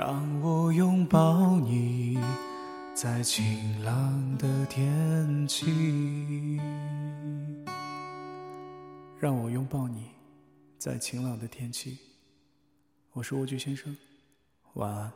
让我拥抱你。在晴朗的天气，让我拥抱你，在晴朗的天气。我是蜗居先生，晚安。